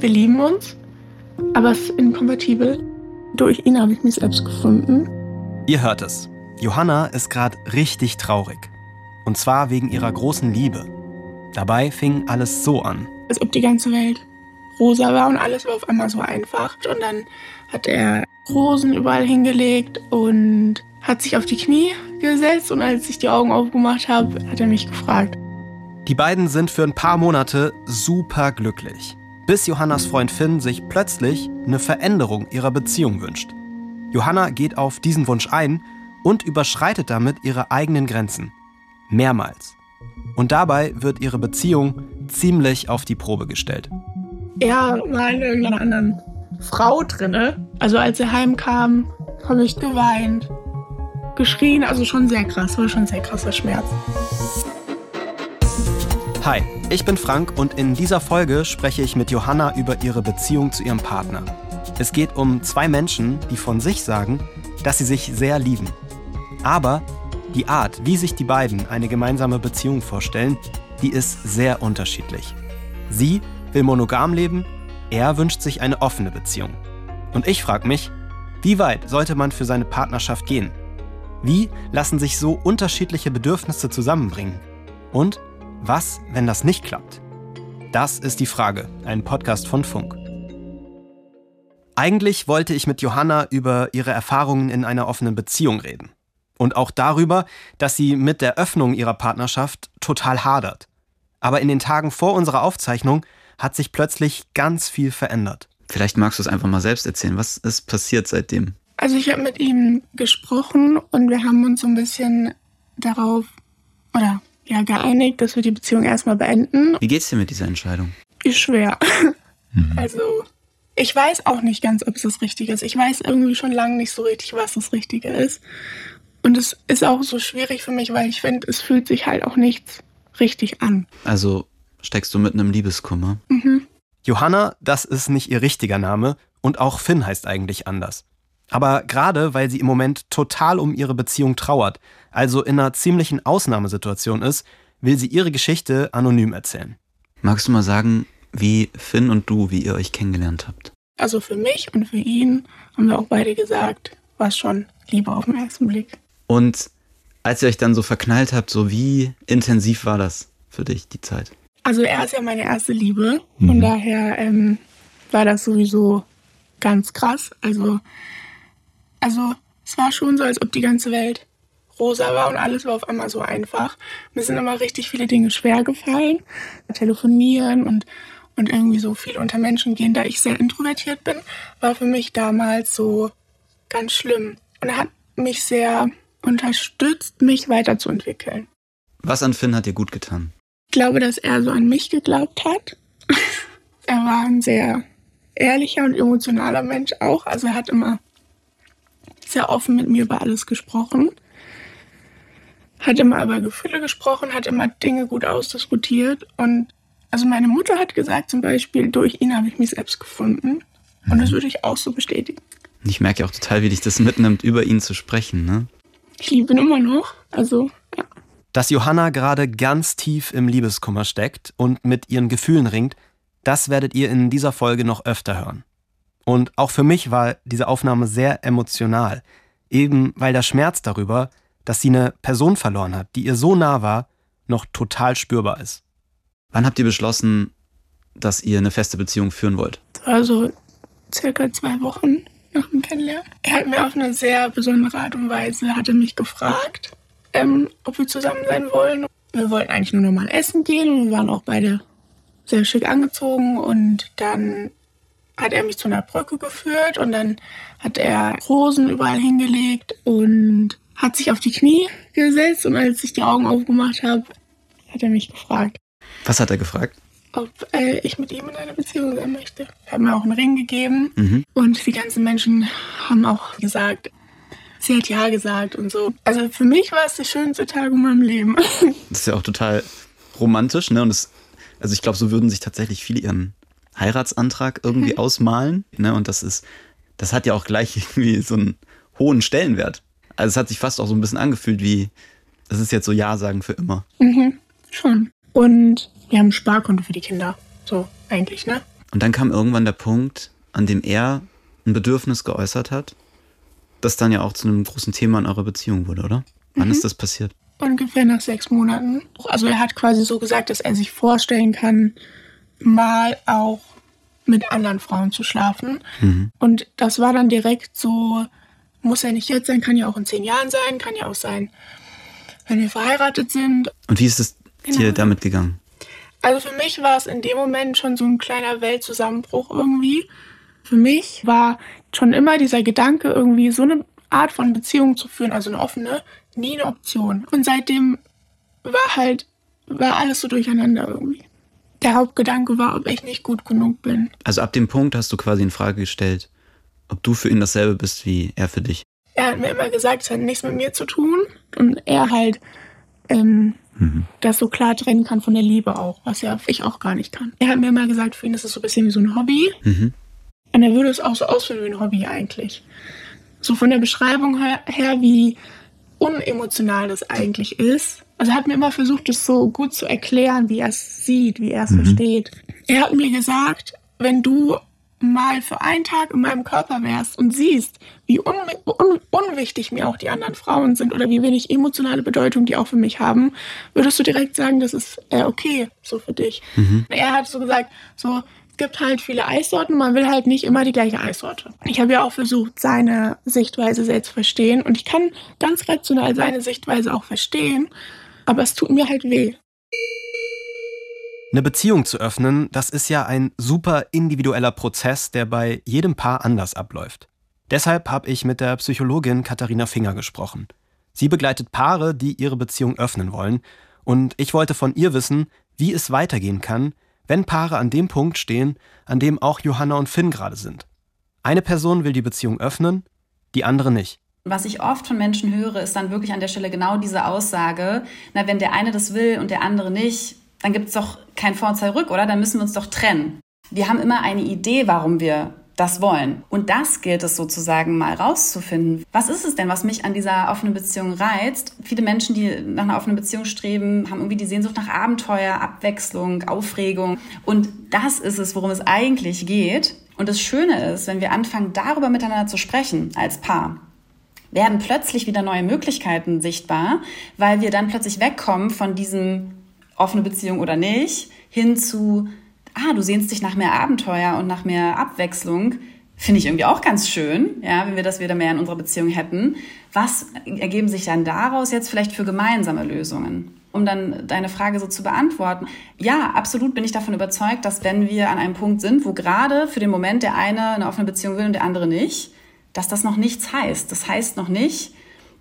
Wir lieben uns, aber es ist inkompatibel. Durch ihn habe ich mich selbst gefunden. Ihr hört es. Johanna ist gerade richtig traurig. Und zwar wegen ihrer großen Liebe. Dabei fing alles so an. Als ob die ganze Welt rosa war und alles war auf einmal so einfach. Und dann hat er Rosen überall hingelegt und hat sich auf die Knie gesetzt. Und als ich die Augen aufgemacht habe, hat er mich gefragt. Die beiden sind für ein paar Monate super glücklich. Bis Johannas Freund Finn sich plötzlich eine Veränderung ihrer Beziehung wünscht. Johanna geht auf diesen Wunsch ein und überschreitet damit ihre eigenen Grenzen. Mehrmals. Und dabei wird ihre Beziehung ziemlich auf die Probe gestellt. Er war in irgendeiner anderen Frau drinne. Also als er heimkam, habe ich geweint, geschrien. Also schon sehr krass, war schon sehr krasser Schmerz. Hi, ich bin Frank und in dieser Folge spreche ich mit Johanna über ihre Beziehung zu ihrem Partner. Es geht um zwei Menschen, die von sich sagen, dass sie sich sehr lieben. Aber die Art, wie sich die beiden eine gemeinsame Beziehung vorstellen, die ist sehr unterschiedlich. Sie will monogam leben, er wünscht sich eine offene Beziehung. Und ich frage mich, wie weit sollte man für seine Partnerschaft gehen? Wie lassen sich so unterschiedliche Bedürfnisse zusammenbringen? Und was, wenn das nicht klappt? Das ist die Frage, ein Podcast von Funk. Eigentlich wollte ich mit Johanna über ihre Erfahrungen in einer offenen Beziehung reden. Und auch darüber, dass sie mit der Öffnung ihrer Partnerschaft total hadert. Aber in den Tagen vor unserer Aufzeichnung hat sich plötzlich ganz viel verändert. Vielleicht magst du es einfach mal selbst erzählen. Was ist passiert seitdem? Also ich habe mit ihm gesprochen und wir haben uns so ein bisschen darauf oder ja geeinigt, dass wir die Beziehung erstmal beenden. Wie geht's dir mit dieser Entscheidung? Ist schwer. Mhm. Also ich weiß auch nicht ganz, ob es das Richtige ist. Ich weiß irgendwie schon lange nicht so richtig, was das Richtige ist. Und es ist auch so schwierig für mich, weil ich finde, es fühlt sich halt auch nichts richtig an. Also steckst du mit einem Liebeskummer? Mhm. Johanna, das ist nicht ihr richtiger Name und auch Finn heißt eigentlich anders. Aber gerade weil sie im Moment total um ihre Beziehung trauert, also in einer ziemlichen Ausnahmesituation ist, will sie ihre Geschichte anonym erzählen. Magst du mal sagen, wie Finn und du, wie ihr euch kennengelernt habt? Also für mich und für ihn haben wir auch beide gesagt, war schon Liebe auf den ersten Blick. Und als ihr euch dann so verknallt habt, so wie intensiv war das für dich, die Zeit? Also er ist ja meine erste Liebe. Von mhm. daher ähm, war das sowieso ganz krass. Also also es war schon so, als ob die ganze Welt rosa war und alles war auf einmal so einfach. Mir sind immer richtig viele Dinge schwer gefallen. Telefonieren und, und irgendwie so viel unter Menschen gehen, da ich sehr introvertiert bin, war für mich damals so ganz schlimm. Und er hat mich sehr unterstützt, mich weiterzuentwickeln. Was an Finn hat dir gut getan? Ich glaube, dass er so an mich geglaubt hat. er war ein sehr ehrlicher und emotionaler Mensch auch. Also er hat immer sehr offen mit mir über alles gesprochen. Hat immer über Gefühle gesprochen, hat immer Dinge gut ausdiskutiert. Und also meine Mutter hat gesagt zum Beispiel, durch ihn habe ich mich selbst gefunden. Und das würde ich auch so bestätigen. Ich merke auch total, wie dich das mitnimmt, über ihn zu sprechen, ne? Ich liebe ihn immer noch. Also, ja. Dass Johanna gerade ganz tief im Liebeskummer steckt und mit ihren Gefühlen ringt, das werdet ihr in dieser Folge noch öfter hören. Und auch für mich war diese Aufnahme sehr emotional, eben weil der Schmerz darüber, dass sie eine Person verloren hat, die ihr so nah war, noch total spürbar ist. Wann habt ihr beschlossen, dass ihr eine feste Beziehung führen wollt? Also circa zwei Wochen nach dem Kennenlernen. Er hat mir auf eine sehr besondere Art und Weise hat er mich gefragt, ähm, ob wir zusammen sein wollen. Wir wollten eigentlich nur normal essen gehen und wir waren auch beide sehr schick angezogen und dann hat er mich zu einer Brücke geführt und dann hat er Rosen überall hingelegt und hat sich auf die Knie gesetzt und als ich die Augen aufgemacht habe, hat er mich gefragt. Was hat er gefragt? Ob äh, ich mit ihm in einer Beziehung sein möchte. Er hat mir auch einen Ring gegeben mhm. und die ganzen Menschen haben auch gesagt, sie hat ja gesagt und so. Also für mich war es der schönste Tag in meinem Leben. Das ist ja auch total romantisch, ne? Und das, also ich glaube, so würden sich tatsächlich viele ihren Heiratsantrag irgendwie mhm. ausmalen. Ne? Und das ist, das hat ja auch gleich irgendwie so einen hohen Stellenwert. Also es hat sich fast auch so ein bisschen angefühlt wie, das ist jetzt so Ja sagen für immer. Mhm, schon. Und wir haben ein Sparkonto für die Kinder. So, eigentlich, ne? Und dann kam irgendwann der Punkt, an dem er ein Bedürfnis geäußert hat, das dann ja auch zu einem großen Thema in eurer Beziehung wurde, oder? Wann mhm. ist das passiert? Ungefähr nach sechs Monaten. Also er hat quasi so gesagt, dass er sich vorstellen kann, mal auch mit anderen Frauen zu schlafen. Mhm. Und das war dann direkt so, muss ja nicht jetzt sein, kann ja auch in zehn Jahren sein, kann ja auch sein, wenn wir verheiratet sind. Und wie ist es genau. dir damit gegangen? Also für mich war es in dem Moment schon so ein kleiner Weltzusammenbruch irgendwie. Für mich war schon immer dieser Gedanke, irgendwie so eine Art von Beziehung zu führen, also eine offene, nie eine Option. Und seitdem war halt, war alles so durcheinander irgendwie. Der Hauptgedanke war, ob ich nicht gut genug bin. Also ab dem Punkt hast du quasi in Frage gestellt, ob du für ihn dasselbe bist wie er für dich. Er hat mir immer gesagt, es hat nichts mit mir zu tun. Und er halt ähm, mhm. das so klar trennen kann von der Liebe auch, was ja ich auch gar nicht kann. Er hat mir immer gesagt, für ihn ist es so ein bisschen wie so ein Hobby. Mhm. Und er würde es auch so ausführen wie ein Hobby eigentlich. So von der Beschreibung her, her wie unemotional das eigentlich ist. Also er hat mir immer versucht, es so gut zu erklären, wie er es sieht, wie er es mhm. versteht. Er hat mir gesagt, wenn du mal für einen Tag in meinem Körper wärst und siehst, wie un un unwichtig mir auch die anderen Frauen sind oder wie wenig emotionale Bedeutung die auch für mich haben, würdest du direkt sagen, das ist äh, okay so für dich. Mhm. Er hat so gesagt, so es gibt halt viele Eissorten, man will halt nicht immer die gleiche Eissorte. Ich habe ja auch versucht, seine Sichtweise selbst zu verstehen und ich kann ganz rational seine Sichtweise auch verstehen, aber es tut mir halt weh. Eine Beziehung zu öffnen, das ist ja ein super individueller Prozess, der bei jedem Paar anders abläuft. Deshalb habe ich mit der Psychologin Katharina Finger gesprochen. Sie begleitet Paare, die ihre Beziehung öffnen wollen, und ich wollte von ihr wissen, wie es weitergehen kann, wenn Paare an dem Punkt stehen, an dem auch Johanna und Finn gerade sind. Eine Person will die Beziehung öffnen, die andere nicht. Was ich oft von Menschen höre, ist dann wirklich an der Stelle genau diese Aussage, na, wenn der eine das will und der andere nicht, dann gibt es doch kein Vor und zurück, oder? Dann müssen wir uns doch trennen. Wir haben immer eine Idee, warum wir das wollen. Und das gilt es sozusagen mal rauszufinden. Was ist es denn, was mich an dieser offenen Beziehung reizt? Viele Menschen, die nach einer offenen Beziehung streben, haben irgendwie die Sehnsucht nach Abenteuer, Abwechslung, Aufregung. Und das ist es, worum es eigentlich geht. Und das Schöne ist, wenn wir anfangen, darüber miteinander zu sprechen als Paar, werden plötzlich wieder neue Möglichkeiten sichtbar, weil wir dann plötzlich wegkommen von diesem offene Beziehung oder nicht, hin zu, ah, du sehnst dich nach mehr Abenteuer und nach mehr Abwechslung. Finde ich irgendwie auch ganz schön, ja, wenn wir das wieder mehr in unserer Beziehung hätten. Was ergeben sich dann daraus jetzt vielleicht für gemeinsame Lösungen? Um dann deine Frage so zu beantworten. Ja, absolut bin ich davon überzeugt, dass wenn wir an einem Punkt sind, wo gerade für den Moment der eine eine offene Beziehung will und der andere nicht, dass das noch nichts heißt. Das heißt noch nicht,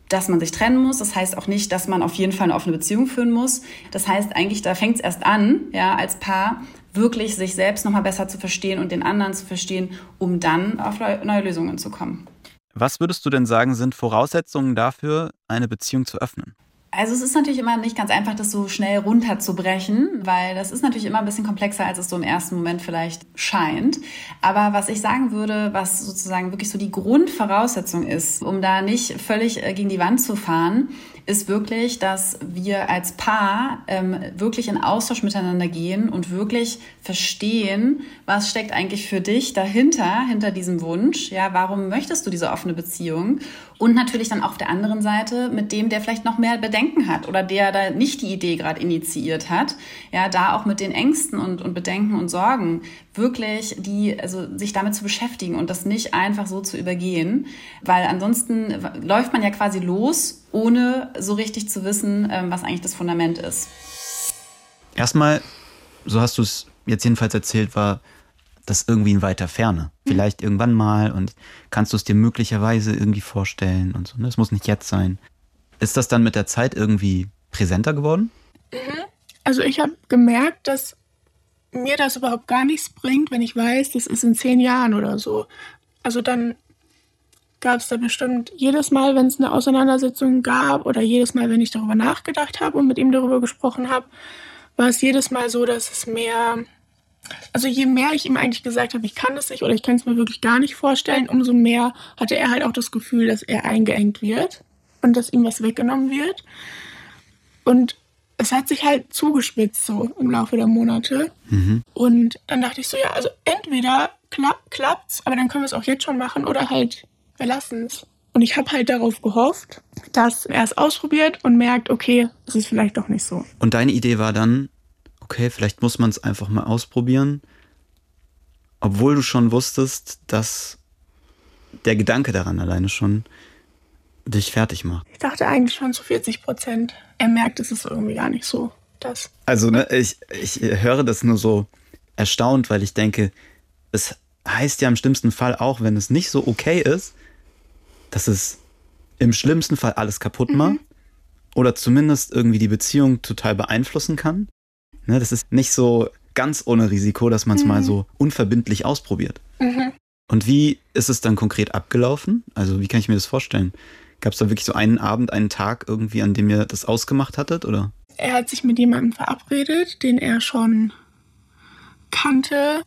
dass man sich trennen muss. Das heißt auch nicht, dass man auf jeden Fall eine offene Beziehung führen muss. Das heißt eigentlich, da fängt es erst an, ja, als Paar wirklich sich selbst nochmal besser zu verstehen und den anderen zu verstehen, um dann auf neue Lösungen zu kommen. Was würdest du denn sagen, sind Voraussetzungen dafür, eine Beziehung zu öffnen? Also es ist natürlich immer nicht ganz einfach, das so schnell runterzubrechen, weil das ist natürlich immer ein bisschen komplexer, als es so im ersten Moment vielleicht scheint. Aber was ich sagen würde, was sozusagen wirklich so die Grundvoraussetzung ist, um da nicht völlig äh, gegen die Wand zu fahren, ist wirklich, dass wir als Paar ähm, wirklich in Austausch miteinander gehen und wirklich verstehen, was steckt eigentlich für dich dahinter, hinter diesem Wunsch. Ja, warum möchtest du diese offene Beziehung? Und natürlich dann auf der anderen Seite mit dem, der vielleicht noch mehr Bedenken hat oder der da nicht die Idee gerade initiiert hat. Ja, da auch mit den Ängsten und, und Bedenken und Sorgen wirklich die, also sich damit zu beschäftigen und das nicht einfach so zu übergehen, weil ansonsten läuft man ja quasi los, ohne so richtig zu wissen, ähm, was eigentlich das Fundament ist. Erstmal, so hast du es jetzt jedenfalls erzählt, war das irgendwie in weiter Ferne. Vielleicht irgendwann mal und kannst du es dir möglicherweise irgendwie vorstellen und so. Ne? Es muss nicht jetzt sein. Ist das dann mit der Zeit irgendwie präsenter geworden? Mhm. Also ich habe gemerkt, dass mir das überhaupt gar nichts bringt, wenn ich weiß, das ist in zehn Jahren oder so. Also dann gab es da bestimmt jedes Mal, wenn es eine Auseinandersetzung gab oder jedes Mal, wenn ich darüber nachgedacht habe und mit ihm darüber gesprochen habe, war es jedes Mal so, dass es mehr, also je mehr ich ihm eigentlich gesagt habe, ich kann das nicht oder ich kann es mir wirklich gar nicht vorstellen, umso mehr hatte er halt auch das Gefühl, dass er eingeengt wird und dass ihm was weggenommen wird. Und es hat sich halt zugespitzt so im Laufe der Monate. Mhm. Und dann dachte ich so, ja, also entweder kla klappt's, aber dann können wir es auch jetzt schon machen oder halt wir lassen es. Und ich habe halt darauf gehofft, dass er es ausprobiert und merkt, okay, es ist vielleicht doch nicht so. Und deine Idee war dann, okay, vielleicht muss man es einfach mal ausprobieren, obwohl du schon wusstest, dass der Gedanke daran alleine schon dich fertig macht. Ich dachte eigentlich schon zu 40 Prozent. Er merkt, es ist irgendwie gar nicht so. Das. Also, ne, ich, ich höre das nur so erstaunt, weil ich denke, es heißt ja im schlimmsten Fall auch, wenn es nicht so okay ist, dass es im schlimmsten Fall alles kaputt macht mhm. oder zumindest irgendwie die Beziehung total beeinflussen kann. Ne, das ist nicht so ganz ohne Risiko, dass man es mhm. mal so unverbindlich ausprobiert. Mhm. Und wie ist es dann konkret abgelaufen? Also wie kann ich mir das vorstellen? Gab es da wirklich so einen Abend, einen Tag irgendwie, an dem ihr das ausgemacht hattet, oder? Er hat sich mit jemandem verabredet, den er schon kannte.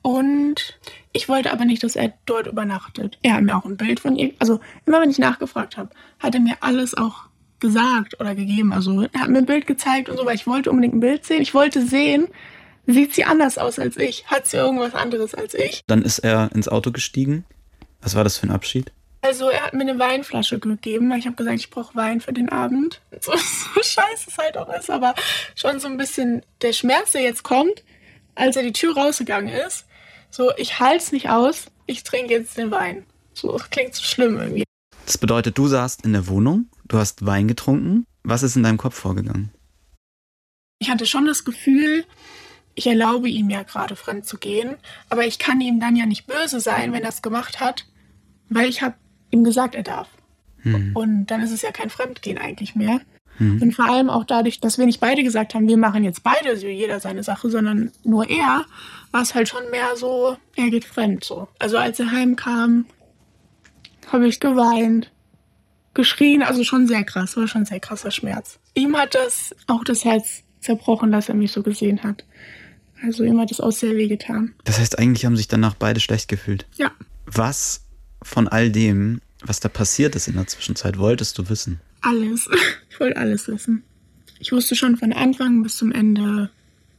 Und ich wollte aber nicht, dass er dort übernachtet. Er hat mir auch ein Bild von ihr, also immer wenn ich nachgefragt habe, hat er mir alles auch gesagt oder gegeben. Also er hat mir ein Bild gezeigt und so, weil ich wollte unbedingt ein Bild sehen. Ich wollte sehen, sieht sie anders aus als ich? Hat sie irgendwas anderes als ich? Dann ist er ins Auto gestiegen. Was war das für ein Abschied? Also er hat mir eine Weinflasche gegeben, weil ich habe gesagt, ich brauche Wein für den Abend. So, so scheiße es halt auch ist, aber schon so ein bisschen der Schmerz, der jetzt kommt, als er die Tür rausgegangen ist. So, ich halte es nicht aus, ich trinke jetzt den Wein. So, das klingt so schlimm irgendwie. Das bedeutet, du saßt in der Wohnung, du hast Wein getrunken. Was ist in deinem Kopf vorgegangen? Ich hatte schon das Gefühl, ich erlaube ihm ja gerade fremd zu gehen, aber ich kann ihm dann ja nicht böse sein, wenn er es gemacht hat, weil ich habe ihm gesagt, er darf. Hm. Und dann ist es ja kein Fremdgehen eigentlich mehr. Hm. Und vor allem auch dadurch, dass wir nicht beide gesagt haben, wir machen jetzt beide so jeder seine Sache, sondern nur er, war es halt schon mehr so, er geht fremd so. Also als er heimkam, habe ich geweint, geschrien, also schon sehr krass, war schon sehr krasser Schmerz. Ihm hat das auch das Herz zerbrochen, dass er mich so gesehen hat. Also ihm hat das auch sehr weh getan. Das heißt, eigentlich haben sich danach beide schlecht gefühlt. Ja. Was von all dem, was da passiert ist in der Zwischenzeit, wolltest du wissen? Alles. Ich wollte alles wissen. Ich wusste schon von Anfang bis zum Ende,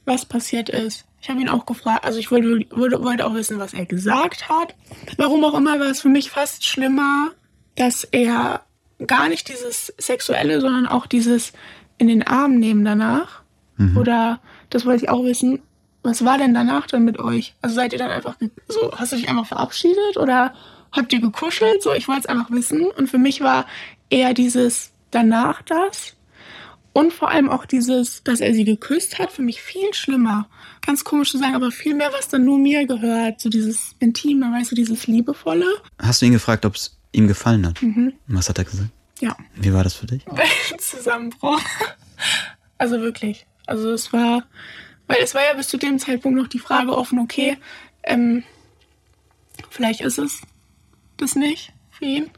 was passiert ist. Ich habe ihn auch gefragt, also ich wollte, wollte auch wissen, was er gesagt hat. Warum auch immer war es für mich fast schlimmer, dass er gar nicht dieses Sexuelle, sondern auch dieses in den Arm nehmen danach. Mhm. Oder, das wollte ich auch wissen, was war denn danach dann mit euch? Also seid ihr dann einfach so, hast du dich einfach verabschiedet oder habt ihr gekuschelt? So, ich wollte es einfach wissen. Und für mich war eher dieses danach das. Und vor allem auch dieses, dass er sie geküsst hat, für mich viel schlimmer. Ganz komisch zu sagen, aber viel mehr, was dann nur mir gehört. So dieses Intime, weißt du, dieses Liebevolle. Hast du ihn gefragt, ob es ihm gefallen hat? Mhm. Was hat er gesagt? Ja. Wie war das für dich? Zusammenbruch. Also wirklich. Also es war, weil es war ja bis zu dem Zeitpunkt noch die Frage offen, okay, ähm, vielleicht ist es das nicht für ihn.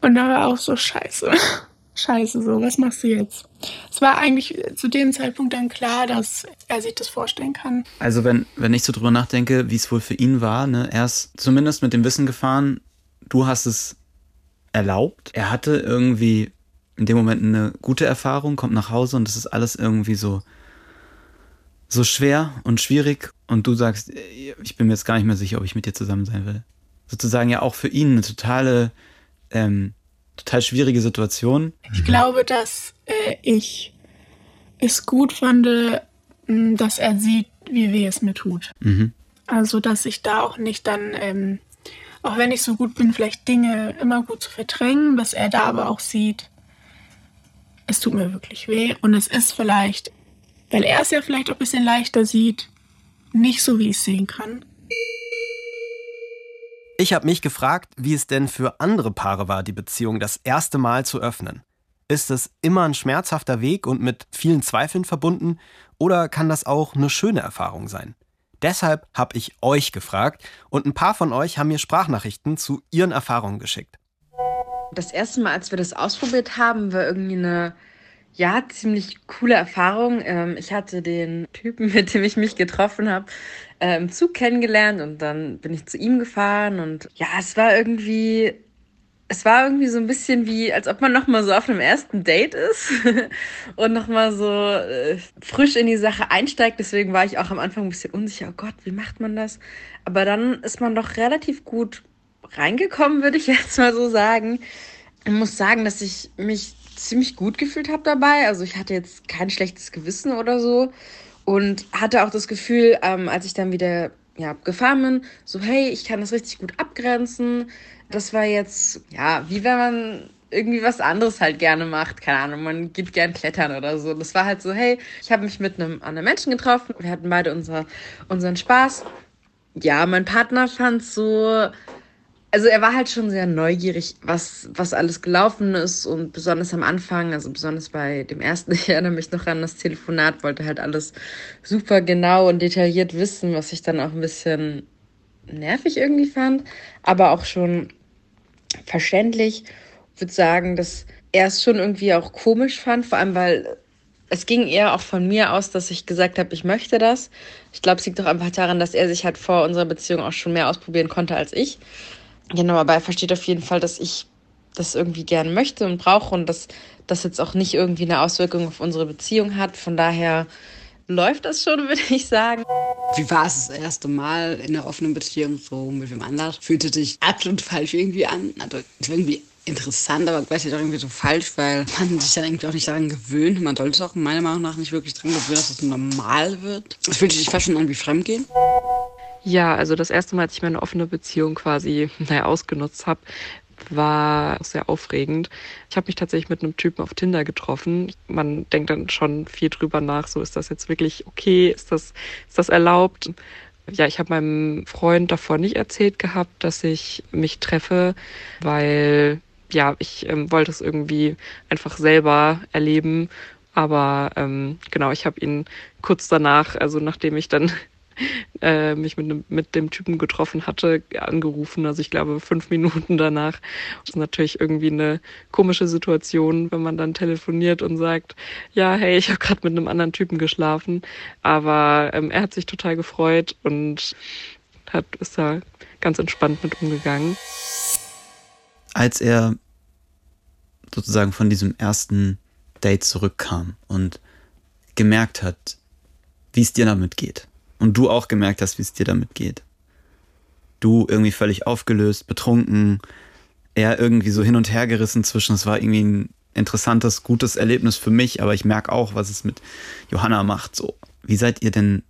Und da war auch so scheiße. Scheiße, so, was machst du jetzt? Es war eigentlich zu dem Zeitpunkt dann klar, dass er sich das vorstellen kann. Also wenn, wenn ich so drüber nachdenke, wie es wohl für ihn war, ne, er ist zumindest mit dem Wissen gefahren, du hast es erlaubt. Er hatte irgendwie in dem Moment eine gute Erfahrung, kommt nach Hause und das ist alles irgendwie so, so schwer und schwierig. Und du sagst, ich bin mir jetzt gar nicht mehr sicher, ob ich mit dir zusammen sein will sozusagen ja auch für ihn eine totale, ähm, total schwierige Situation. Ich glaube, dass äh, ich es gut fand, dass er sieht, wie weh es mir tut. Mhm. Also, dass ich da auch nicht dann, ähm, auch wenn ich so gut bin, vielleicht Dinge immer gut zu verdrängen, dass er da aber auch sieht, es tut mir wirklich weh. Und es ist vielleicht, weil er es ja vielleicht auch ein bisschen leichter sieht, nicht so, wie ich es sehen kann. Ich habe mich gefragt, wie es denn für andere Paare war, die Beziehung das erste Mal zu öffnen. Ist es immer ein schmerzhafter Weg und mit vielen Zweifeln verbunden oder kann das auch eine schöne Erfahrung sein? Deshalb habe ich euch gefragt und ein paar von euch haben mir Sprachnachrichten zu ihren Erfahrungen geschickt. Das erste Mal, als wir das ausprobiert haben, war irgendwie eine ja, ziemlich coole Erfahrung. Ähm, ich hatte den Typen, mit dem ich mich getroffen habe, äh, im Zug kennengelernt und dann bin ich zu ihm gefahren und ja, es war irgendwie es war irgendwie so ein bisschen wie, als ob man nochmal so auf einem ersten Date ist und nochmal so äh, frisch in die Sache einsteigt. Deswegen war ich auch am Anfang ein bisschen unsicher, oh Gott, wie macht man das? Aber dann ist man doch relativ gut reingekommen, würde ich jetzt mal so sagen. Ich muss sagen, dass ich mich ziemlich gut gefühlt habe dabei. Also ich hatte jetzt kein schlechtes Gewissen oder so und hatte auch das Gefühl, ähm, als ich dann wieder ja, gefahren bin, so hey, ich kann das richtig gut abgrenzen das war jetzt, ja, wie wenn man irgendwie was anderes halt gerne macht. Keine Ahnung, man geht gern klettern oder so. Das war halt so, hey, ich habe mich mit einem anderen Menschen getroffen. Wir hatten beide unser, unseren Spaß. Ja, mein Partner fand so, also er war halt schon sehr neugierig, was, was alles gelaufen ist und besonders am Anfang, also besonders bei dem ersten, ich erinnere mich noch an das Telefonat, wollte halt alles super genau und detailliert wissen, was ich dann auch ein bisschen nervig irgendwie fand, aber auch schon verständlich. Ich würde sagen, dass er es schon irgendwie auch komisch fand, vor allem weil es ging eher auch von mir aus, dass ich gesagt habe, ich möchte das. Ich glaube, es liegt doch einfach daran, dass er sich halt vor unserer Beziehung auch schon mehr ausprobieren konnte als ich. Genau, aber er versteht auf jeden Fall, dass ich das irgendwie gerne möchte und brauche und dass das jetzt auch nicht irgendwie eine Auswirkung auf unsere Beziehung hat. Von daher läuft das schon, würde ich sagen. Wie war es das erste Mal in einer offenen Beziehung so mit wem anders? Fühlte sich absolut falsch irgendwie an. Also irgendwie interessant, aber gleichzeitig auch irgendwie so falsch, weil man sich dann irgendwie auch nicht daran gewöhnt. Man sollte auch meiner Meinung nach nicht wirklich dran gewöhnen, dass es normal wird. Es fühlt sich fast schon an wie Fremdgehen. Ja, also das erste Mal, als ich meine offene Beziehung quasi naja, ausgenutzt habe, war sehr aufregend. Ich habe mich tatsächlich mit einem Typen auf Tinder getroffen. Man denkt dann schon viel drüber nach, so ist das jetzt wirklich okay, ist das, ist das erlaubt? Ja, ich habe meinem Freund davor nicht erzählt gehabt, dass ich mich treffe, weil ja, ich ähm, wollte es irgendwie einfach selber erleben. Aber ähm, genau, ich habe ihn kurz danach, also nachdem ich dann äh, mich mit, mit dem Typen getroffen hatte, angerufen. Also ich glaube fünf Minuten danach. Das ist natürlich irgendwie eine komische Situation, wenn man dann telefoniert und sagt, ja, hey, ich habe gerade mit einem anderen Typen geschlafen. Aber ähm, er hat sich total gefreut und hat, ist da ganz entspannt mit umgegangen. Als er sozusagen von diesem ersten Date zurückkam und gemerkt hat, wie es dir damit geht und du auch gemerkt hast, wie es dir damit geht. Du irgendwie völlig aufgelöst, betrunken, er irgendwie so hin und her gerissen zwischen, es war irgendwie ein interessantes, gutes Erlebnis für mich, aber ich merke auch, was es mit Johanna macht. So, wie seid ihr denn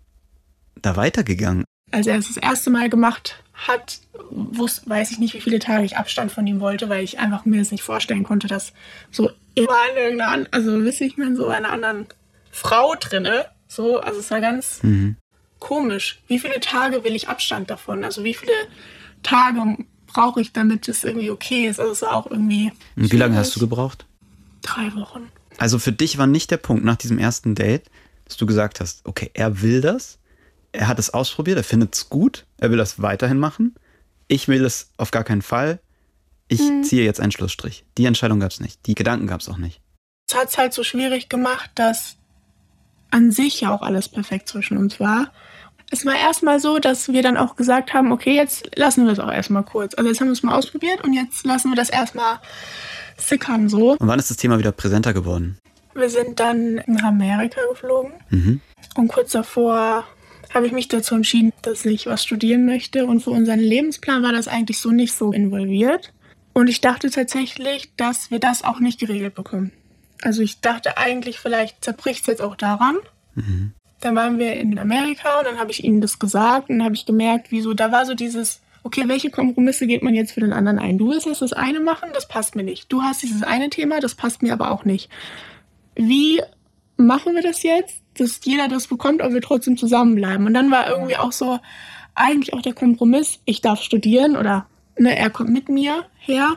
da weitergegangen? Als er es das erste Mal gemacht hat, wusste, weiß ich nicht, wie viele Tage ich Abstand von ihm wollte, weil ich einfach mir das nicht vorstellen konnte, dass so immer in irgendeiner, also wisse ich mir so einer anderen Frau drinne, so, also es war ganz mhm komisch. Wie viele Tage will ich Abstand davon? Also wie viele Tage brauche ich, damit es irgendwie okay ist? Also es war auch irgendwie. Und wie lange hast du gebraucht? Drei Wochen. Also für dich war nicht der Punkt nach diesem ersten Date, dass du gesagt hast, okay, er will das, er hat es ausprobiert, er findet es gut, er will das weiterhin machen. Ich will es auf gar keinen Fall. Ich mhm. ziehe jetzt einen Schlussstrich. Die Entscheidung gab es nicht. Die Gedanken gab es auch nicht. Es hat es halt so schwierig gemacht, dass an sich ja auch alles perfekt zwischen uns war. Es war erstmal so, dass wir dann auch gesagt haben, okay, jetzt lassen wir es auch erstmal kurz. Also jetzt haben wir es mal ausprobiert und jetzt lassen wir das erstmal sickern so. Und wann ist das Thema wieder präsenter geworden? Wir sind dann nach Amerika geflogen mhm. und kurz davor habe ich mich dazu entschieden, dass ich was studieren möchte und für unseren Lebensplan war das eigentlich so nicht so involviert. Und ich dachte tatsächlich, dass wir das auch nicht geregelt bekommen. Also ich dachte eigentlich, vielleicht zerbricht es jetzt auch daran. Mhm. Dann waren wir in Amerika und dann habe ich ihnen das gesagt und dann habe ich gemerkt, wieso, da war so dieses, okay, welche Kompromisse geht man jetzt für den anderen ein? Du willst jetzt das eine machen, das passt mir nicht. Du hast dieses eine Thema, das passt mir aber auch nicht. Wie machen wir das jetzt, dass jeder das bekommt, aber wir trotzdem zusammenbleiben? Und dann war irgendwie auch so, eigentlich auch der Kompromiss, ich darf studieren oder ne, er kommt mit mir her,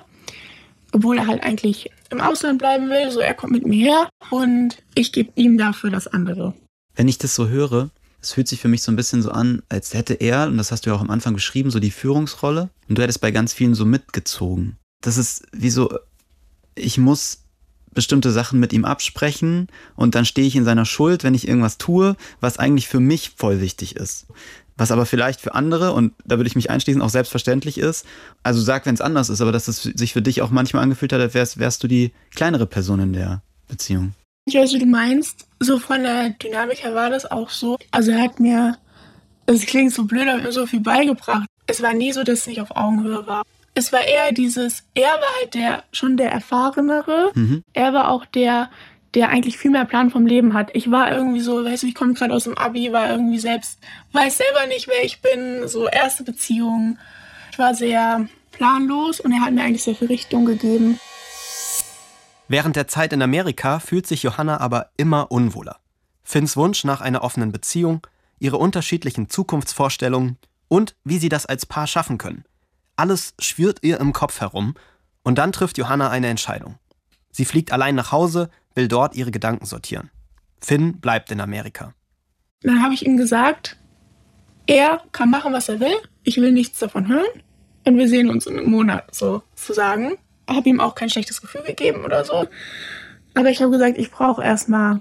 obwohl er halt eigentlich im Ausland bleiben will, so er kommt mit mir her und ich gebe ihm dafür das andere wenn ich das so höre, es fühlt sich für mich so ein bisschen so an, als hätte er, und das hast du ja auch am Anfang beschrieben, so die Führungsrolle und du hättest bei ganz vielen so mitgezogen. Das ist wie so, ich muss bestimmte Sachen mit ihm absprechen und dann stehe ich in seiner Schuld, wenn ich irgendwas tue, was eigentlich für mich voll wichtig ist. Was aber vielleicht für andere, und da würde ich mich einschließen, auch selbstverständlich ist. Also sag, wenn es anders ist, aber dass es sich für dich auch manchmal angefühlt hat, als wärst, wärst du die kleinere Person in der Beziehung. Ich weiß, wie du meinst. So von der Dynamik her war das auch so. Also er hat mir, es klingt so blöd, aber mir so viel beigebracht. Es war nie so, dass es nicht auf Augenhöhe war es war eher dieses, er war halt der schon der Erfahrenere. Mhm. Er war auch der, der eigentlich viel mehr Plan vom Leben hat. Ich war irgendwie so, weißt du, ich komme gerade aus dem Abi, war irgendwie selbst, weiß selber nicht, wer ich bin, so erste Beziehung. Ich war sehr planlos und er hat mir eigentlich sehr viel Richtung gegeben. Während der Zeit in Amerika fühlt sich Johanna aber immer unwohler. Finns Wunsch nach einer offenen Beziehung, ihre unterschiedlichen Zukunftsvorstellungen und wie sie das als Paar schaffen können. Alles schwirrt ihr im Kopf herum und dann trifft Johanna eine Entscheidung. Sie fliegt allein nach Hause, will dort ihre Gedanken sortieren. Finn bleibt in Amerika. Dann habe ich ihm gesagt, er kann machen, was er will. Ich will nichts davon hören. Und wir sehen uns in einem Monat, sozusagen. Habe ihm auch kein schlechtes Gefühl gegeben oder so. Aber ich habe gesagt, ich brauche erstmal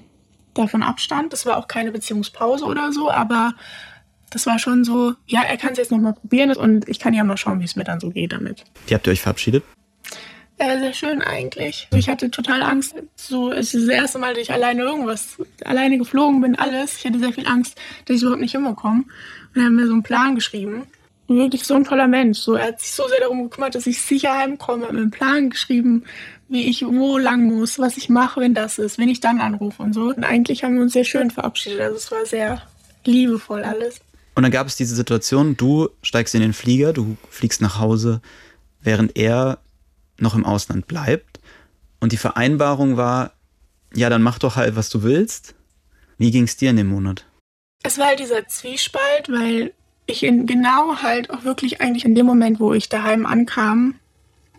davon Abstand. Das war auch keine Beziehungspause oder so, aber das war schon so, ja, er kann es jetzt nochmal probieren und ich kann ja mal schauen, wie es mir dann so geht damit. Wie habt ihr euch verabschiedet? Äh, sehr schön eigentlich. Ich hatte total Angst. So, es ist das erste Mal, dass ich alleine irgendwas, alleine geflogen bin, alles. Ich hatte sehr viel Angst, dass ich überhaupt nicht hinbekomme. Und er hat mir so einen Plan geschrieben. Wirklich so ein toller Mensch. So, er hat sich so sehr darum gekümmert, dass ich sicher heimkomme. Er hat mir einen Plan geschrieben, wie ich wo lang muss, was ich mache, wenn das ist, wenn ich dann anrufe und so. Und eigentlich haben wir uns sehr schön verabschiedet. Also es war sehr liebevoll alles. Und dann gab es diese Situation, du steigst in den Flieger, du fliegst nach Hause, während er noch im Ausland bleibt. Und die Vereinbarung war, ja, dann mach doch halt, was du willst. Wie ging es dir in dem Monat? Es war halt dieser Zwiespalt, weil ich in genau halt auch wirklich eigentlich in dem Moment, wo ich daheim ankam,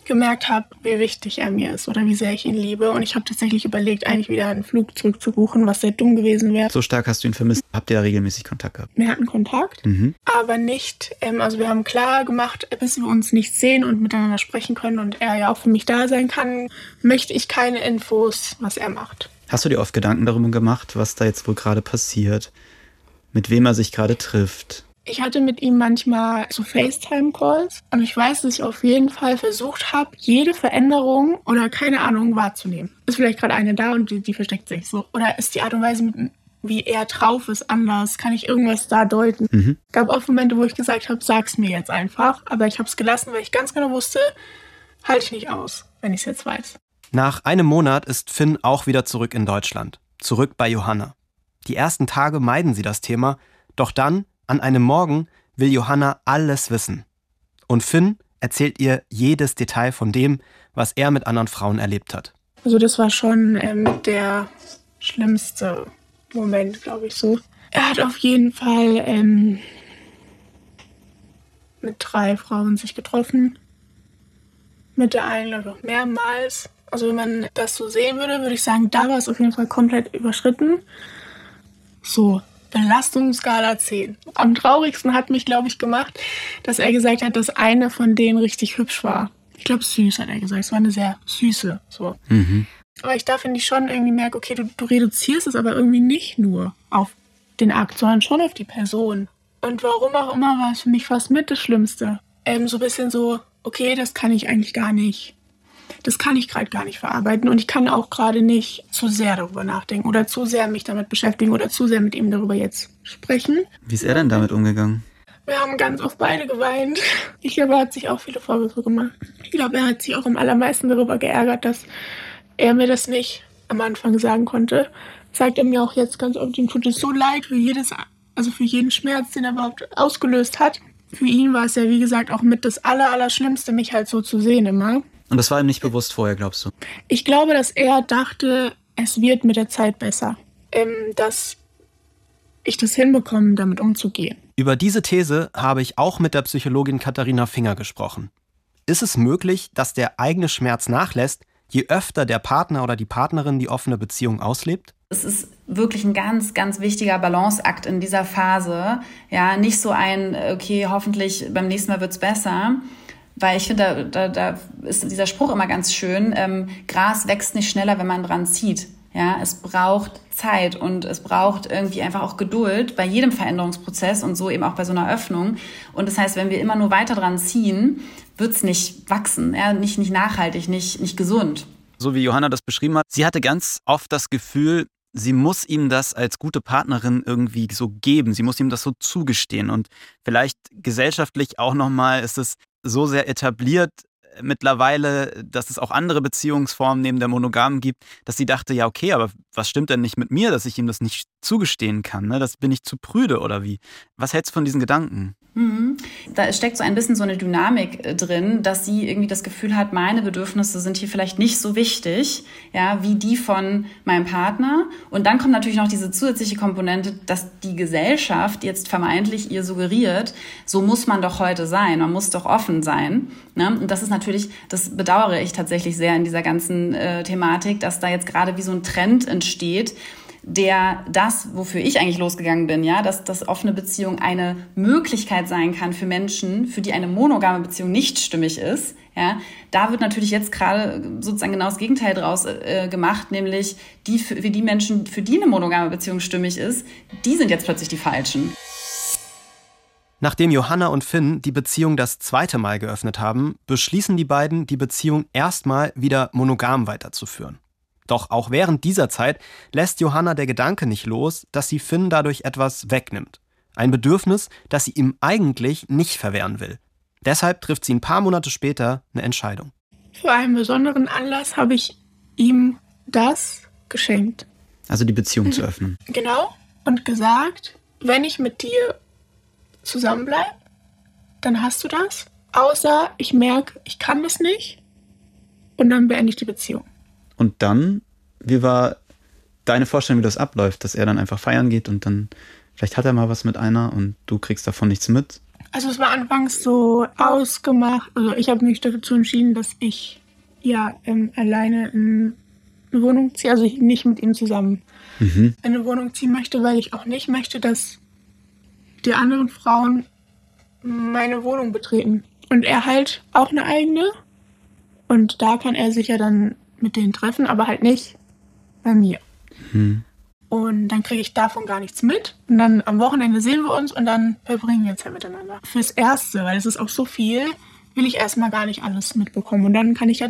gemerkt habe, wie wichtig er mir ist oder wie sehr ich ihn liebe. Und ich habe tatsächlich überlegt, eigentlich wieder einen Flug zurückzubuchen, was sehr dumm gewesen wäre. So stark hast du ihn vermisst. Habt ihr ja regelmäßig Kontakt gehabt? Wir hatten Kontakt, mhm. aber nicht, ähm, also wir haben klar gemacht, bis wir uns nicht sehen und miteinander sprechen können und er ja auch für mich da sein kann, möchte ich keine Infos, was er macht. Hast du dir oft Gedanken darüber gemacht, was da jetzt wohl gerade passiert? Mit wem er sich gerade trifft? Ich hatte mit ihm manchmal so FaceTime-Calls und ich weiß, dass ich auf jeden Fall versucht habe, jede Veränderung oder keine Ahnung wahrzunehmen. Ist vielleicht gerade eine da und die, die, versteckt sich so. Oder ist die Art und Weise, wie er drauf ist, anders? Kann ich irgendwas da deuten? Mhm. Gab auch Momente, wo ich gesagt habe, sag's mir jetzt einfach. Aber ich habe es gelassen, weil ich ganz genau wusste, halte ich nicht aus, wenn ich es jetzt weiß. Nach einem Monat ist Finn auch wieder zurück in Deutschland. Zurück bei Johanna. Die ersten Tage meiden sie das Thema, doch dann an einem Morgen will Johanna alles wissen. Und Finn erzählt ihr jedes Detail von dem, was er mit anderen Frauen erlebt hat. Also das war schon ähm, der schlimmste Moment, glaube ich so. Er hat auf jeden Fall ähm, mit drei Frauen sich getroffen. Mit der einen, glaube ich, mehrmals. Also wenn man das so sehen würde, würde ich sagen, da war es auf jeden Fall komplett überschritten. So, Belastungsskala 10. Am traurigsten hat mich, glaube ich, gemacht, dass er gesagt hat, dass eine von denen richtig hübsch war. Ich glaube, süß hat er gesagt. Es war eine sehr süße. So. Mhm. Aber ich da finde ich schon irgendwie merke, okay, du, du reduzierst es aber irgendwie nicht nur auf den Akt, sondern schon auf die Person. Und warum auch immer war es für mich fast mit das Schlimmste. Ähm, so ein bisschen so, okay, das kann ich eigentlich gar nicht das kann ich gerade gar nicht verarbeiten und ich kann auch gerade nicht zu sehr darüber nachdenken oder zu sehr mich damit beschäftigen oder zu sehr mit ihm darüber jetzt sprechen. Wie ist er denn damit umgegangen? Wir haben ganz oft beide geweint. Ich glaube, er hat sich auch viele Vorwürfe gemacht. Ich glaube, er hat sich auch am allermeisten darüber geärgert, dass er mir das nicht am Anfang sagen konnte. Sagt er mir auch jetzt ganz oft, ihm tut es so leid für jedes, also für jeden Schmerz, den er überhaupt ausgelöst hat. Für ihn war es ja, wie gesagt, auch mit das Allerallerschlimmste, mich halt so zu sehen immer. Und das war ihm nicht bewusst vorher, glaubst du? Ich glaube, dass er dachte, es wird mit der Zeit besser. Ähm, dass ich das hinbekomme, damit umzugehen. Über diese These habe ich auch mit der Psychologin Katharina Finger gesprochen. Ist es möglich, dass der eigene Schmerz nachlässt, je öfter der Partner oder die Partnerin die offene Beziehung auslebt? Es ist wirklich ein ganz, ganz wichtiger Balanceakt in dieser Phase. Ja, nicht so ein, okay, hoffentlich beim nächsten Mal wird es besser, Weil ich finde, da, da, da ist dieser Spruch immer ganz schön, ähm, Gras wächst nicht schneller, wenn man dran zieht. Ja, es braucht Zeit und es braucht irgendwie einfach auch Geduld bei jedem Veränderungsprozess und so eben auch bei so einer Öffnung. Und das heißt, wenn wir immer nur weiter dran ziehen, wird's nicht wachsen, ja, nicht, nicht nachhaltig, nicht, nicht gesund. So wie Johanna das beschrieben hat, sie hatte ganz oft das Gefühl, sie muss ihm das als gute Partnerin irgendwie so geben. Sie muss ihm das so zugestehen. Und vielleicht gesellschaftlich auch nochmal ist es so sehr etabliert, mittlerweile, dass es auch andere Beziehungsformen neben der Monogamen gibt, dass sie dachte, ja, okay, aber was stimmt denn nicht mit mir, dass ich ihm das nicht zugestehen kann? Ne? Das bin ich zu prüde oder wie? Was hältst du von diesen Gedanken? Mhm. Da steckt so ein bisschen so eine Dynamik äh, drin, dass sie irgendwie das Gefühl hat, meine Bedürfnisse sind hier vielleicht nicht so wichtig, ja, wie die von meinem Partner. Und dann kommt natürlich noch diese zusätzliche Komponente, dass die Gesellschaft jetzt vermeintlich ihr suggeriert, so muss man doch heute sein, man muss doch offen sein. Ne? Und das ist natürlich, das bedauere ich tatsächlich sehr in dieser ganzen äh, Thematik, dass da jetzt gerade wie so ein Trend entsteht, der das, wofür ich eigentlich losgegangen bin, ja, dass das offene Beziehung eine Möglichkeit sein kann für Menschen, für die eine monogame Beziehung nicht stimmig ist, ja, da wird natürlich jetzt gerade sozusagen genau das Gegenteil draus äh, gemacht, nämlich die für die Menschen, für die eine monogame Beziehung stimmig ist, die sind jetzt plötzlich die falschen. Nachdem Johanna und Finn die Beziehung das zweite Mal geöffnet haben, beschließen die beiden, die Beziehung erstmal wieder monogam weiterzuführen. Doch auch während dieser Zeit lässt Johanna der Gedanke nicht los, dass sie Finn dadurch etwas wegnimmt. Ein Bedürfnis, das sie ihm eigentlich nicht verwehren will. Deshalb trifft sie ein paar Monate später eine Entscheidung. Für einen besonderen Anlass habe ich ihm das geschenkt. Also die Beziehung zu öffnen. Genau. Und gesagt, wenn ich mit dir zusammenbleibe, dann hast du das. Außer ich merke, ich kann das nicht. Und dann beende ich die Beziehung. Und dann, wie war deine Vorstellung, wie das abläuft, dass er dann einfach feiern geht und dann, vielleicht hat er mal was mit einer und du kriegst davon nichts mit? Also es war anfangs so ausgemacht, also ich habe mich dazu entschieden, dass ich ja ähm, alleine in eine Wohnung ziehe, also ich nicht mit ihm zusammen mhm. in eine Wohnung ziehen möchte, weil ich auch nicht möchte, dass die anderen Frauen meine Wohnung betreten. Und er halt auch eine eigene. Und da kann er sich ja dann mit denen treffen, aber halt nicht bei mir. Hm. Und dann kriege ich davon gar nichts mit. Und dann am Wochenende sehen wir uns und dann verbringen wir uns halt miteinander. Fürs Erste, weil es ist auch so viel, will ich erstmal gar nicht alles mitbekommen. Und dann kann ich ja,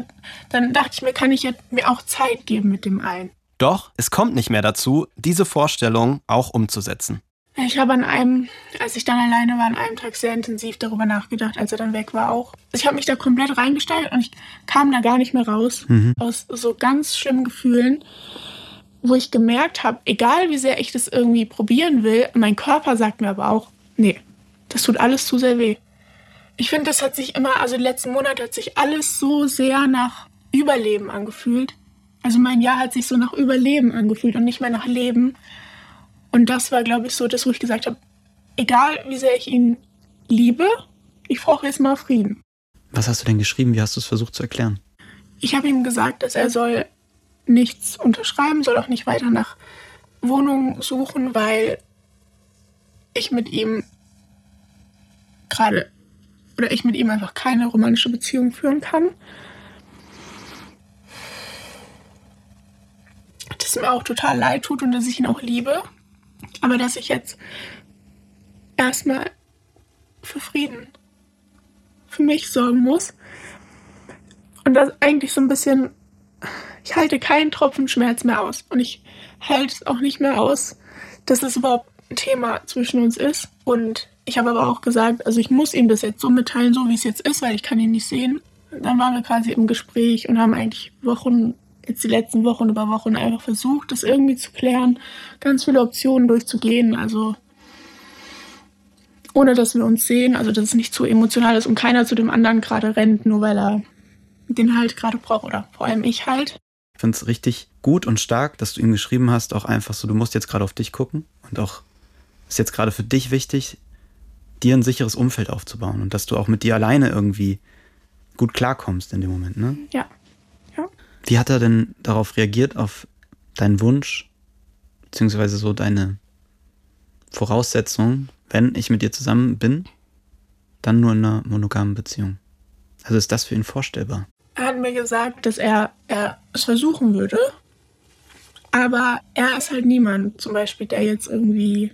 dann dachte ich mir, kann ich ja mir auch Zeit geben mit dem einen. Doch es kommt nicht mehr dazu, diese Vorstellung auch umzusetzen. Ich habe an einem, als ich dann alleine war, an einem Tag sehr intensiv darüber nachgedacht, als er dann weg war auch. Ich habe mich da komplett reingesteigert und ich kam da gar nicht mehr raus mhm. aus so ganz schlimmen Gefühlen, wo ich gemerkt habe, egal wie sehr ich das irgendwie probieren will, mein Körper sagt mir aber auch, nee, das tut alles zu sehr weh. Ich finde, das hat sich immer, also letzten Monate hat sich alles so sehr nach Überleben angefühlt. Also mein Jahr hat sich so nach Überleben angefühlt und nicht mehr nach Leben. Und das war, glaube ich, so das, wo ich gesagt habe, egal wie sehr ich ihn liebe, ich brauche jetzt mal Frieden. Was hast du denn geschrieben? Wie hast du es versucht zu erklären? Ich habe ihm gesagt, dass er soll nichts unterschreiben, soll auch nicht weiter nach Wohnungen suchen, weil ich mit ihm gerade oder ich mit ihm einfach keine romantische Beziehung führen kann. Dass mir auch total leid tut und dass ich ihn auch liebe. Aber dass ich jetzt erstmal für Frieden für mich sorgen muss. Und das eigentlich so ein bisschen, ich halte keinen Tropfen Schmerz mehr aus. Und ich halte es auch nicht mehr aus, dass es überhaupt ein Thema zwischen uns ist. Und ich habe aber auch gesagt, also ich muss ihm das jetzt so mitteilen, so wie es jetzt ist, weil ich kann ihn nicht sehen. Dann waren wir quasi im Gespräch und haben eigentlich Wochen jetzt die letzten Wochen über Wochen einfach versucht, das irgendwie zu klären, ganz viele Optionen durchzugehen. Also ohne dass wir uns sehen, also dass es nicht zu emotional ist und keiner zu dem anderen gerade rennt, nur weil er den halt gerade braucht oder vor allem ich halt. Ich finde es richtig gut und stark, dass du ihm geschrieben hast, auch einfach so, du musst jetzt gerade auf dich gucken und auch ist jetzt gerade für dich wichtig, dir ein sicheres Umfeld aufzubauen und dass du auch mit dir alleine irgendwie gut klarkommst in dem Moment, ne? Ja. Wie hat er denn darauf reagiert, auf deinen Wunsch, beziehungsweise so deine Voraussetzung, wenn ich mit dir zusammen bin, dann nur in einer monogamen Beziehung? Also ist das für ihn vorstellbar? Er hat mir gesagt, dass er, er es versuchen würde. Aber er ist halt niemand, zum Beispiel, der jetzt irgendwie,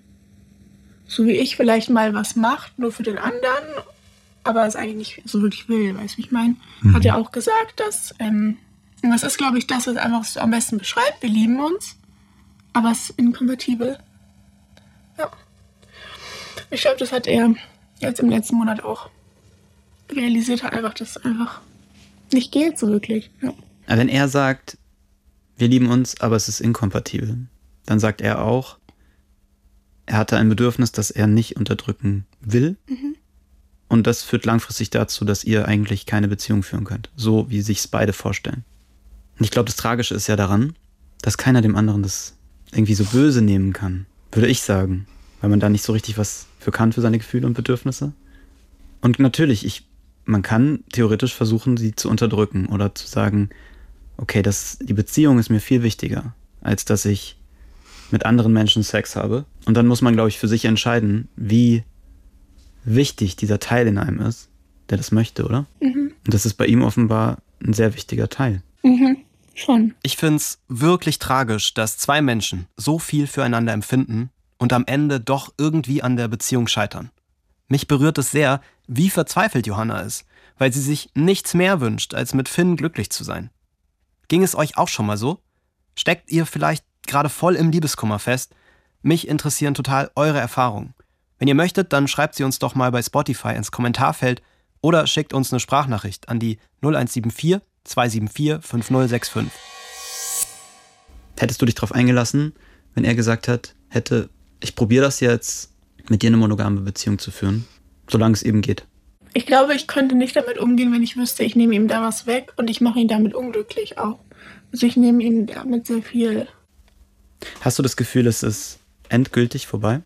so wie ich, vielleicht mal was macht, nur für den anderen, aber es eigentlich nicht so wirklich will, weißt du, wie ich meine? Mhm. Hat er auch gesagt, dass, ähm, und das ist, glaube ich, das, was einfach so am besten beschreibt. Wir lieben uns, aber es ist inkompatibel. Ja. Ich glaube, das hat er jetzt im letzten Monat auch realisiert, hat einfach, dass es einfach nicht geht so wirklich. Ja. Wenn er sagt, wir lieben uns, aber es ist inkompatibel, dann sagt er auch, er hatte ein Bedürfnis, das er nicht unterdrücken will. Mhm. Und das führt langfristig dazu, dass ihr eigentlich keine Beziehung führen könnt. So wie sich es beide vorstellen. Und ich glaube, das Tragische ist ja daran, dass keiner dem anderen das irgendwie so böse nehmen kann. Würde ich sagen. Weil man da nicht so richtig was für kann für seine Gefühle und Bedürfnisse. Und natürlich, ich, man kann theoretisch versuchen, sie zu unterdrücken oder zu sagen, okay, das, die Beziehung ist mir viel wichtiger, als dass ich mit anderen Menschen Sex habe. Und dann muss man, glaube ich, für sich entscheiden, wie wichtig dieser Teil in einem ist, der das möchte, oder? Mhm. Und das ist bei ihm offenbar ein sehr wichtiger Teil. Mhm. Schon. Ich finde es wirklich tragisch, dass zwei Menschen so viel füreinander empfinden und am Ende doch irgendwie an der Beziehung scheitern. Mich berührt es sehr, wie verzweifelt Johanna ist, weil sie sich nichts mehr wünscht, als mit Finn glücklich zu sein. Ging es euch auch schon mal so? Steckt ihr vielleicht gerade voll im Liebeskummer fest? Mich interessieren total eure Erfahrungen. Wenn ihr möchtet, dann schreibt sie uns doch mal bei Spotify ins Kommentarfeld oder schickt uns eine Sprachnachricht an die 0174 274 5065. Hättest du dich darauf eingelassen, wenn er gesagt hat, hätte, ich probiere das jetzt, mit dir eine monogame Beziehung zu führen, solange es eben geht? Ich glaube, ich könnte nicht damit umgehen, wenn ich wüsste, ich nehme ihm da was weg und ich mache ihn damit unglücklich auch. Also ich nehme ihm damit sehr viel. Hast du das Gefühl, es ist endgültig vorbei?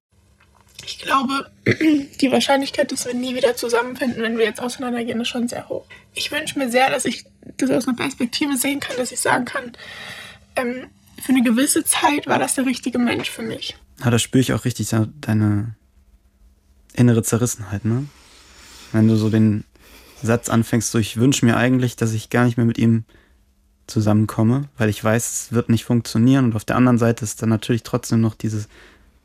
Ich glaube, die Wahrscheinlichkeit, dass wir nie wieder zusammenfinden, wenn wir jetzt auseinandergehen, ist schon sehr hoch. Ich wünsche mir sehr, dass ich das aus einer Perspektive sehen kann, dass ich sagen kann, ähm, für eine gewisse Zeit war das der richtige Mensch für mich. Ja, da spüre ich auch richtig deine innere Zerrissenheit, ne? Wenn du so den Satz anfängst, so ich wünsche mir eigentlich, dass ich gar nicht mehr mit ihm zusammenkomme, weil ich weiß, es wird nicht funktionieren und auf der anderen Seite ist dann natürlich trotzdem noch diese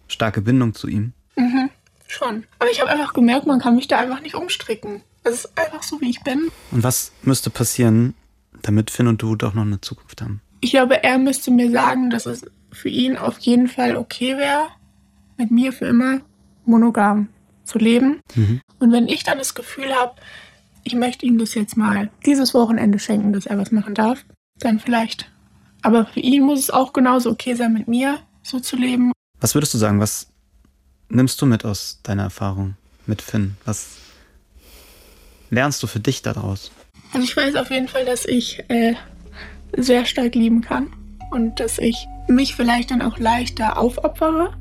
starke Bindung zu ihm. Mhm, schon. Aber ich habe einfach gemerkt, man kann mich da einfach nicht umstricken. Es ist einfach so, wie ich bin. Und was müsste passieren, damit Finn und du doch noch eine Zukunft haben? Ich glaube, er müsste mir sagen, dass es für ihn auf jeden Fall okay wäre, mit mir für immer monogam zu leben. Mhm. Und wenn ich dann das Gefühl habe, ich möchte ihm das jetzt mal dieses Wochenende schenken, dass er was machen darf, dann vielleicht. Aber für ihn muss es auch genauso okay sein, mit mir so zu leben. Was würdest du sagen? Was nimmst du mit aus deiner Erfahrung mit Finn? Was lernst du für dich daraus? Also ich weiß auf jeden Fall, dass ich äh, sehr stark lieben kann und dass ich mich vielleicht dann auch leichter aufopfere.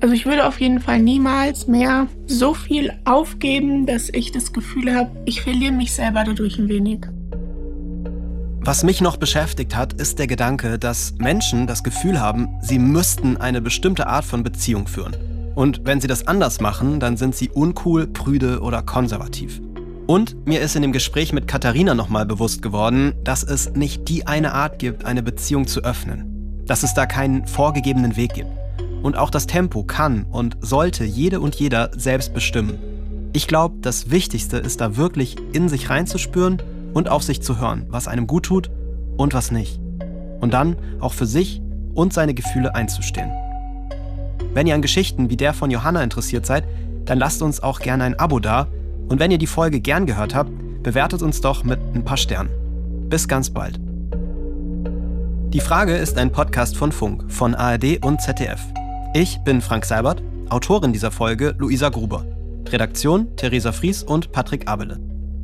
Also ich würde auf jeden Fall niemals mehr so viel aufgeben, dass ich das Gefühl habe, ich verliere mich selber dadurch ein wenig. Was mich noch beschäftigt hat, ist der Gedanke, dass Menschen das Gefühl haben, sie müssten eine bestimmte Art von Beziehung führen. Und wenn sie das anders machen, dann sind sie uncool, prüde oder konservativ. Und mir ist in dem Gespräch mit Katharina nochmal bewusst geworden, dass es nicht die eine Art gibt, eine Beziehung zu öffnen. Dass es da keinen vorgegebenen Weg gibt. Und auch das Tempo kann und sollte jede und jeder selbst bestimmen. Ich glaube, das Wichtigste ist da wirklich in sich reinzuspüren und auf sich zu hören, was einem gut tut und was nicht. Und dann auch für sich und seine Gefühle einzustehen. Wenn ihr an Geschichten wie der von Johanna interessiert seid, dann lasst uns auch gerne ein Abo da. Und wenn ihr die Folge gern gehört habt, bewertet uns doch mit ein paar Sternen. Bis ganz bald. Die Frage ist ein Podcast von Funk, von ARD und ZDF. Ich bin Frank Seibert, Autorin dieser Folge Luisa Gruber. Redaktion Theresa Fries und Patrick Abele.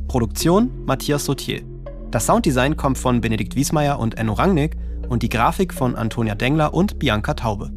Produktion Matthias Sautier. Das Sounddesign kommt von Benedikt Wiesmeier und Enno Rangnick und die Grafik von Antonia Dengler und Bianca Taube.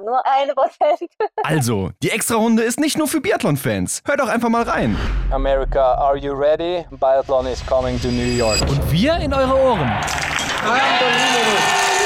nur eine Prozent. Also, die Extrarunde ist nicht nur für Biathlon-Fans. Hört doch einfach mal rein. America, are you ready? Biathlon is coming to New York. Und wir in eure Ohren. Unbelievable.